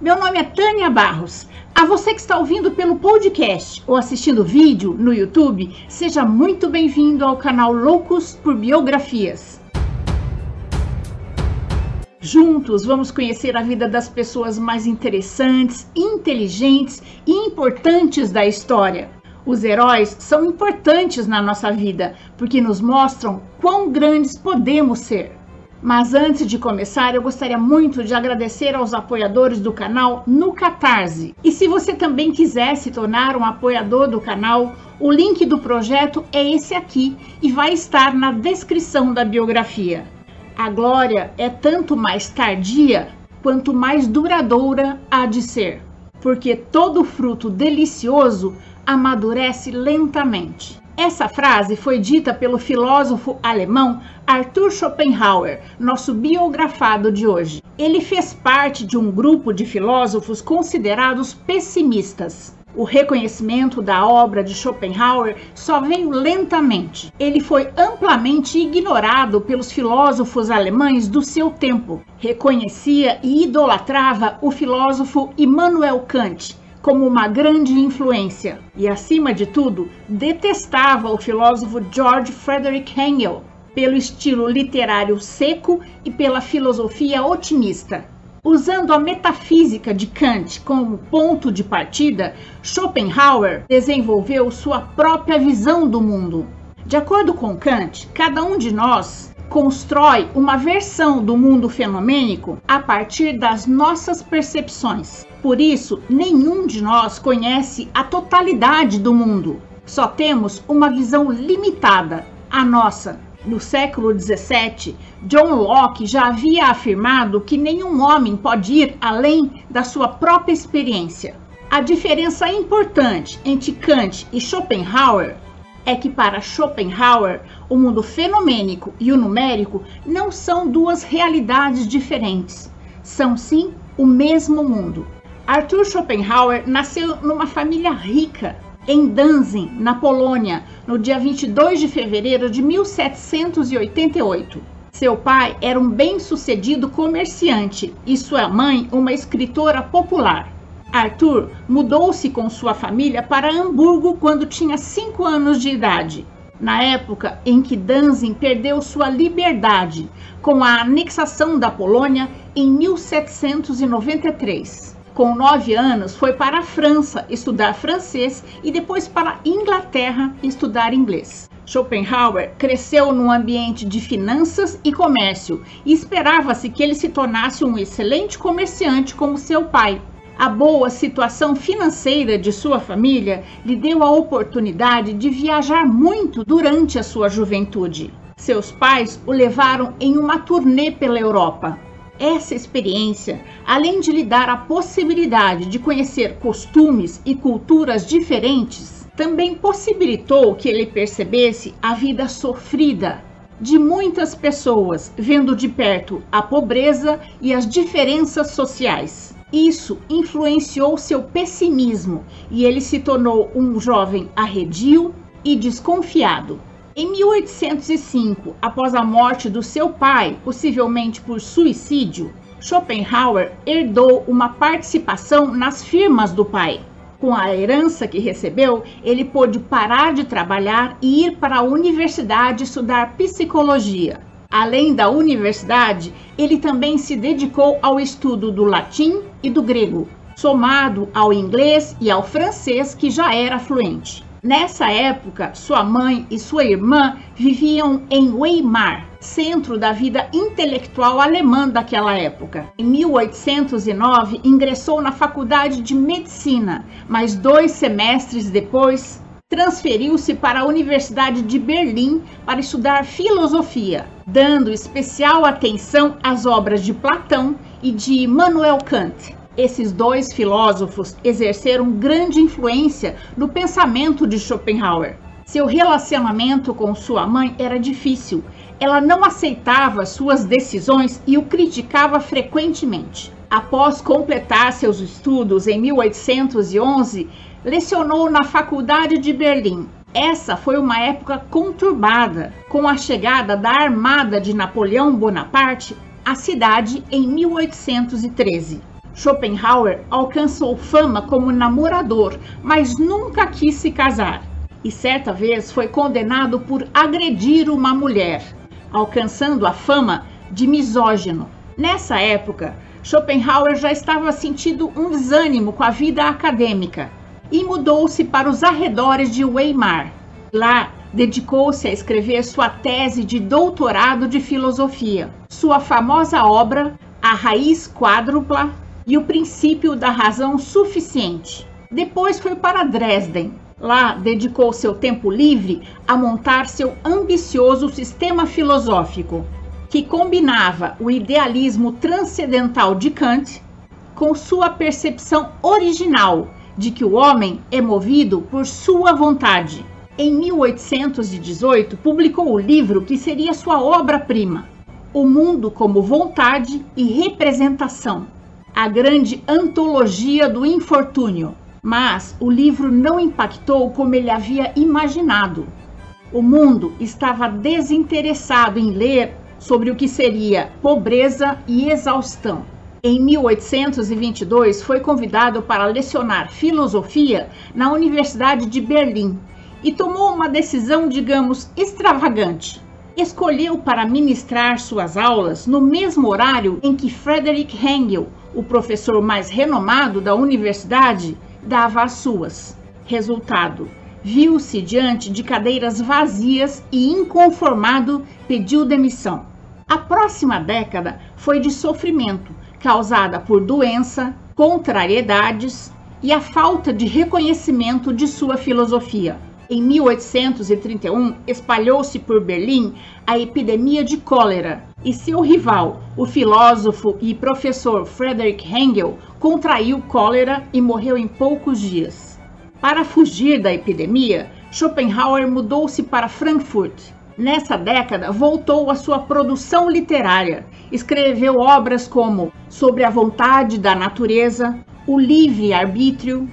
Meu nome é Tânia Barros. A você que está ouvindo pelo podcast ou assistindo vídeo no YouTube, seja muito bem-vindo ao canal Loucos por Biografias. Juntos vamos conhecer a vida das pessoas mais interessantes, inteligentes e importantes da história. Os heróis são importantes na nossa vida porque nos mostram quão grandes podemos ser. Mas antes de começar, eu gostaria muito de agradecer aos apoiadores do canal no Catarse. E se você também quiser se tornar um apoiador do canal, o link do projeto é esse aqui e vai estar na descrição da biografia. A glória é tanto mais tardia quanto mais duradoura há de ser, porque todo fruto delicioso amadurece lentamente. Essa frase foi dita pelo filósofo alemão Arthur Schopenhauer, nosso biografado de hoje. Ele fez parte de um grupo de filósofos considerados pessimistas. O reconhecimento da obra de Schopenhauer só veio lentamente. Ele foi amplamente ignorado pelos filósofos alemães do seu tempo. Reconhecia e idolatrava o filósofo Immanuel Kant, como uma grande influência e, acima de tudo, detestava o filósofo George Frederick Hegel pelo estilo literário seco e pela filosofia otimista. Usando a metafísica de Kant como ponto de partida, Schopenhauer desenvolveu sua própria visão do mundo. De acordo com Kant, cada um de nós constrói uma versão do mundo fenomênico a partir das nossas percepções. Por isso, nenhum de nós conhece a totalidade do mundo. Só temos uma visão limitada, a nossa. No século XVII, John Locke já havia afirmado que nenhum homem pode ir além da sua própria experiência. A diferença importante entre Kant e Schopenhauer é que para Schopenhauer, o mundo fenomênico e o numérico não são duas realidades diferentes, são sim o mesmo mundo. Arthur Schopenhauer nasceu numa família rica em Danzig, na Polônia, no dia 22 de fevereiro de 1788. Seu pai era um bem-sucedido comerciante e sua mãe uma escritora popular. Arthur mudou-se com sua família para Hamburgo quando tinha 5 anos de idade, na época em que Danzig perdeu sua liberdade com a anexação da Polônia em 1793. Com nove anos, foi para a França estudar francês e depois para a Inglaterra estudar inglês. Schopenhauer cresceu num ambiente de finanças e comércio e esperava-se que ele se tornasse um excelente comerciante como seu pai. A boa situação financeira de sua família lhe deu a oportunidade de viajar muito durante a sua juventude. Seus pais o levaram em uma turnê pela Europa. Essa experiência, além de lhe dar a possibilidade de conhecer costumes e culturas diferentes, também possibilitou que ele percebesse a vida sofrida de muitas pessoas, vendo de perto a pobreza e as diferenças sociais. Isso influenciou seu pessimismo e ele se tornou um jovem arredio e desconfiado. Em 1805, após a morte do seu pai, possivelmente por suicídio, Schopenhauer herdou uma participação nas firmas do pai. Com a herança que recebeu, ele pôde parar de trabalhar e ir para a universidade estudar psicologia. Além da universidade, ele também se dedicou ao estudo do latim e do grego, somado ao inglês e ao francês, que já era fluente. Nessa época, sua mãe e sua irmã viviam em Weimar, centro da vida intelectual alemã daquela época. Em 1809, ingressou na faculdade de medicina, mas dois semestres depois, transferiu-se para a Universidade de Berlim para estudar filosofia, dando especial atenção às obras de Platão e de Immanuel Kant. Esses dois filósofos exerceram grande influência no pensamento de Schopenhauer. Seu relacionamento com sua mãe era difícil. Ela não aceitava suas decisões e o criticava frequentemente. Após completar seus estudos em 1811, lecionou na Faculdade de Berlim. Essa foi uma época conturbada, com a chegada da armada de Napoleão Bonaparte à cidade em 1813. Schopenhauer alcançou fama como namorador, mas nunca quis se casar. E certa vez foi condenado por agredir uma mulher, alcançando a fama de misógino. Nessa época, Schopenhauer já estava sentindo um desânimo com a vida acadêmica e mudou-se para os arredores de Weimar. Lá, dedicou-se a escrever sua tese de doutorado de filosofia. Sua famosa obra, A Raiz Quádrupla, e o princípio da razão suficiente. Depois foi para Dresden. Lá dedicou seu tempo livre a montar seu ambicioso sistema filosófico, que combinava o idealismo transcendental de Kant com sua percepção original de que o homem é movido por sua vontade. Em 1818, publicou o livro que seria sua obra-prima, O Mundo como Vontade e Representação, a grande antologia do infortúnio, mas o livro não impactou como ele havia imaginado. O mundo estava desinteressado em ler sobre o que seria pobreza e exaustão. Em 1822, foi convidado para lecionar filosofia na Universidade de Berlim e tomou uma decisão, digamos, extravagante. Escolheu para ministrar suas aulas no mesmo horário em que Frederick Engel o professor mais renomado da universidade dava as suas. Resultado: viu-se diante de cadeiras vazias e, inconformado, pediu demissão. A próxima década foi de sofrimento, causada por doença, contrariedades e a falta de reconhecimento de sua filosofia. Em 1831, espalhou-se por Berlim a epidemia de cólera e seu rival, o filósofo e professor Friedrich Engel, contraiu cólera e morreu em poucos dias. Para fugir da epidemia, Schopenhauer mudou-se para Frankfurt. Nessa década, voltou à sua produção literária. Escreveu obras como Sobre a Vontade da Natureza, O Livre-Arbítrio,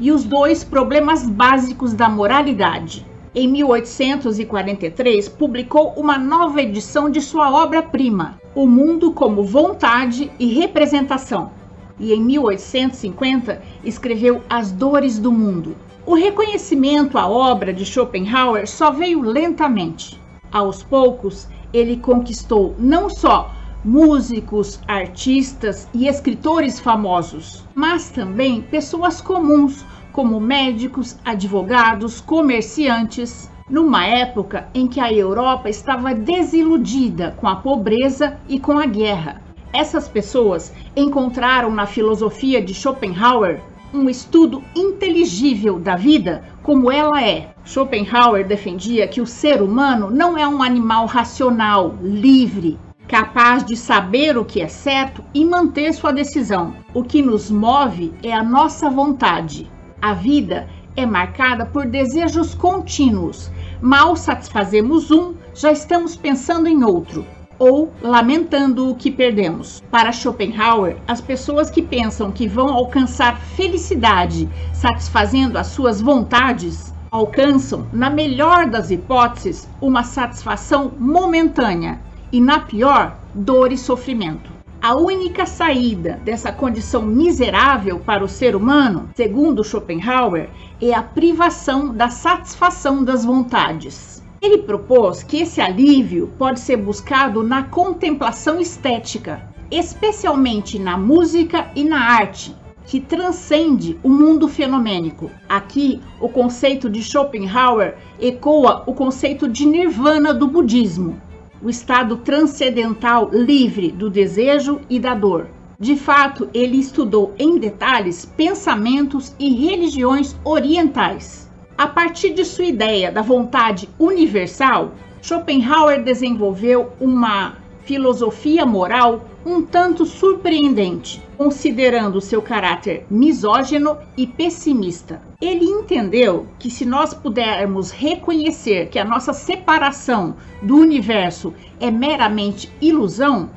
e os dois problemas básicos da moralidade. Em 1843, publicou uma nova edição de sua obra-prima, O Mundo como Vontade e Representação. E em 1850, escreveu As Dores do Mundo. O reconhecimento à obra de Schopenhauer só veio lentamente. Aos poucos, ele conquistou não só músicos, artistas e escritores famosos, mas também pessoas comuns, como médicos, advogados, comerciantes, numa época em que a Europa estava desiludida com a pobreza e com a guerra. Essas pessoas encontraram na filosofia de Schopenhauer um estudo inteligível da vida como ela é. Schopenhauer defendia que o ser humano não é um animal racional, livre, capaz de saber o que é certo e manter sua decisão. O que nos move é a nossa vontade. A vida é marcada por desejos contínuos. Mal satisfazemos um, já estamos pensando em outro ou lamentando o que perdemos. Para Schopenhauer, as pessoas que pensam que vão alcançar felicidade satisfazendo as suas vontades alcançam, na melhor das hipóteses, uma satisfação momentânea e, na pior, dor e sofrimento. A única saída dessa condição miserável para o ser humano, segundo Schopenhauer, é a privação da satisfação das vontades. Ele propôs que esse alívio pode ser buscado na contemplação estética, especialmente na música e na arte, que transcende o mundo fenomênico. Aqui, o conceito de Schopenhauer ecoa o conceito de nirvana do budismo, o estado transcendental livre do desejo e da dor. De fato, ele estudou em detalhes pensamentos e religiões orientais. A partir de sua ideia da vontade universal, Schopenhauer desenvolveu uma filosofia moral um tanto surpreendente, considerando seu caráter misógino e pessimista. Ele entendeu que se nós pudermos reconhecer que a nossa separação do universo é meramente ilusão,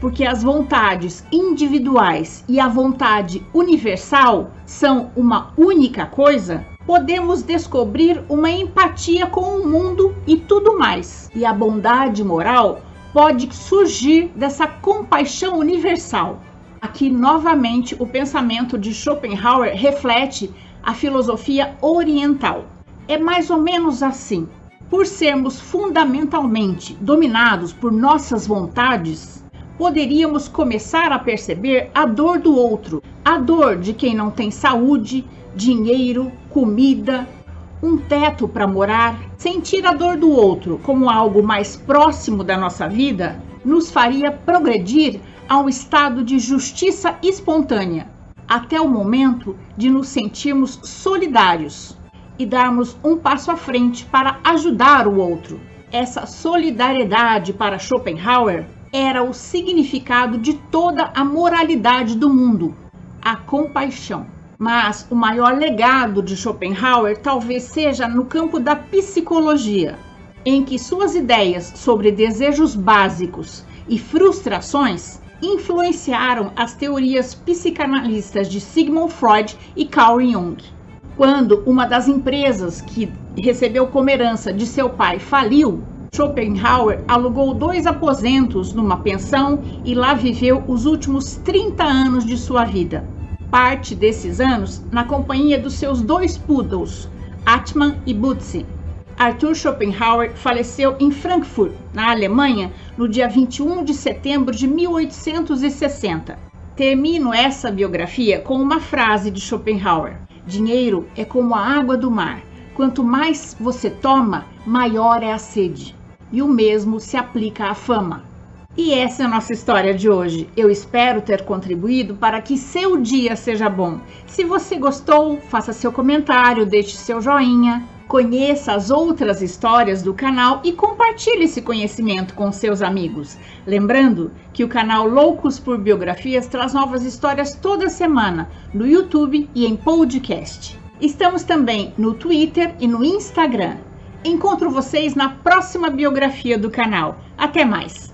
porque as vontades individuais e a vontade universal são uma única coisa, podemos descobrir uma empatia com o mundo e tudo mais. E a bondade moral pode surgir dessa compaixão universal. Aqui, novamente, o pensamento de Schopenhauer reflete a filosofia oriental. É mais ou menos assim. Por sermos fundamentalmente dominados por nossas vontades, poderíamos começar a perceber a dor do outro, a dor de quem não tem saúde, dinheiro, comida, um teto para morar. Sentir a dor do outro como algo mais próximo da nossa vida nos faria progredir a um estado de justiça espontânea, até o momento de nos sentirmos solidários e darmos um passo à frente para ajudar o outro. Essa solidariedade para Schopenhauer era o significado de toda a moralidade do mundo, a compaixão. Mas o maior legado de Schopenhauer talvez seja no campo da psicologia, em que suas ideias sobre desejos básicos e frustrações influenciaram as teorias psicanalistas de Sigmund Freud e Carl Jung. Quando uma das empresas que recebeu como herança de seu pai faliu, Schopenhauer alugou dois aposentos numa pensão e lá viveu os últimos 30 anos de sua vida. Parte desses anos na companhia dos seus dois poodles, Atman e Butzi, Arthur Schopenhauer faleceu em Frankfurt, na Alemanha, no dia 21 de setembro de 1860. Termino essa biografia com uma frase de Schopenhauer: Dinheiro é como a água do mar. Quanto mais você toma, maior é a sede. E o mesmo se aplica à fama. E essa é a nossa história de hoje. Eu espero ter contribuído para que seu dia seja bom. Se você gostou, faça seu comentário, deixe seu joinha. Conheça as outras histórias do canal e compartilhe esse conhecimento com seus amigos. Lembrando que o canal Loucos por Biografias traz novas histórias toda semana no YouTube e em podcast. Estamos também no Twitter e no Instagram. Encontro vocês na próxima biografia do canal. Até mais!